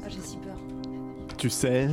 peur. Tu sais.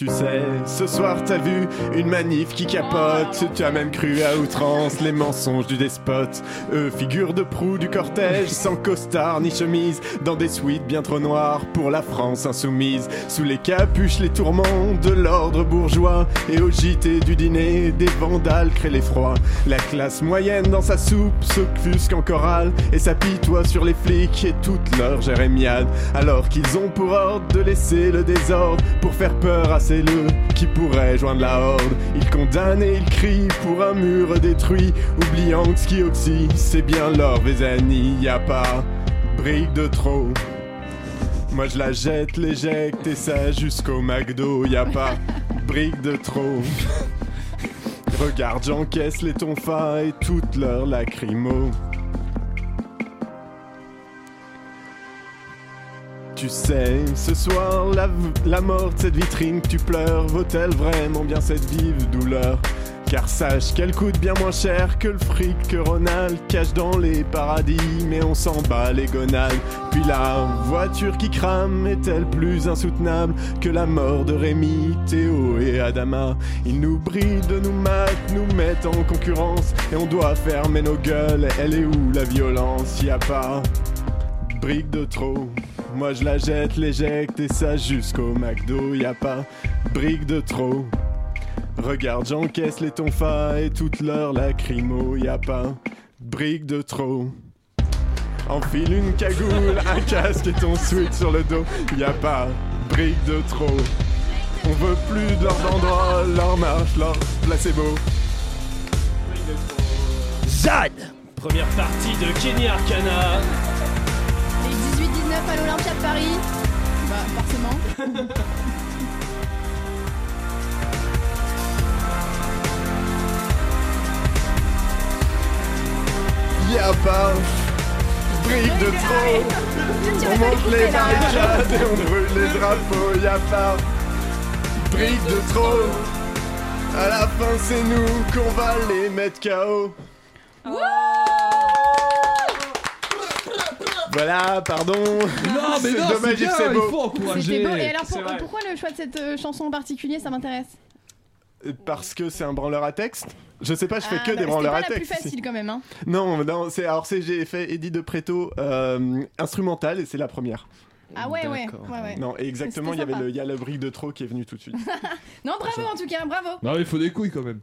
Tu sais, ce soir t'as vu une manif qui capote. Tu as même cru à outrance les mensonges du despote. Eux, figure de proue du cortège, sans costard ni chemise, dans des suites bien trop noires pour la France insoumise. Sous les capuches, les tourments de l'ordre bourgeois. Et au JT du dîner, des vandales créent l'effroi. La classe moyenne dans sa soupe s'offusque en chorale et s'apitoie sur les flics et toute leur jérémiade. Alors qu'ils ont pour ordre de laisser le désordre pour faire peur à ces le qui pourrait joindre la horde. Ils condamnent et ils crient pour un mur détruit, oubliant que ce qui oxy, c'est bien leur Vézanie. Y a pas brique de trop. Moi je la jette, l'éjecte et ça jusqu'au McDo. Y a pas brique de trop. Regarde, j'encaisse les tonfas et toutes leurs lacrymos. Tu sais, ce soir, la, mort de cette vitrine tu pleures vaut-elle vraiment bien cette vive douleur? Car sache qu'elle coûte bien moins cher que le fric que Ronald cache dans les paradis, mais on s'en bat les gonades. Puis la voiture qui crame est-elle plus insoutenable que la mort de Rémi, Théo et Adama? Ils nous brident, nous matent, nous mettent en concurrence, et on doit fermer nos gueules. Elle est où la violence? Y a pas brique de trop. Moi je la jette, l'éjecte et ça jusqu'au McDo. Y a pas brique de trop. Regarde, j'encaisse les tonfas et toutes leurs lacrymos. Y a pas brique de trop. Enfile une cagoule, un casque et ton sweat sur le dos. Y a pas brique de trop. On veut plus de leurs banderoles, leur marche, leur placebo. Zad Première partie de Kenny Arcana. Les 18-19 à l'Olympia de Paris. Bah, forcément. Y a pas brique de trop. On monte les barricades et on brûle les drapeaux. Y a pas brique de trop. À la fin, c'est nous qu'on va les mettre KO. Voilà, pardon. Non, mais C'est non, bien, c'est il beau. faut encourager. C'était beau. Et alors, C'est pour- vrai. pourquoi le choix de cette euh, chanson en particulier Ça m'intéresse. Parce que c'est un branleur à texte. Je sais pas, je fais Ah, que bah, des C'était branleurs pas à la plus texte. ici. facile quand même. Hein. Non, non, c'est alors c'est j'ai fait Eddie de Preto euh, instrumental et c'est la première. Ah ouais, ouais. D'accord. ouais, ouais. Non, et exactement, il y C'était avait sympa. le il y a le brique de trop qui est venu tout de suite. Non, bravo en tout cas, bravo. Non, il faut des couilles quand même.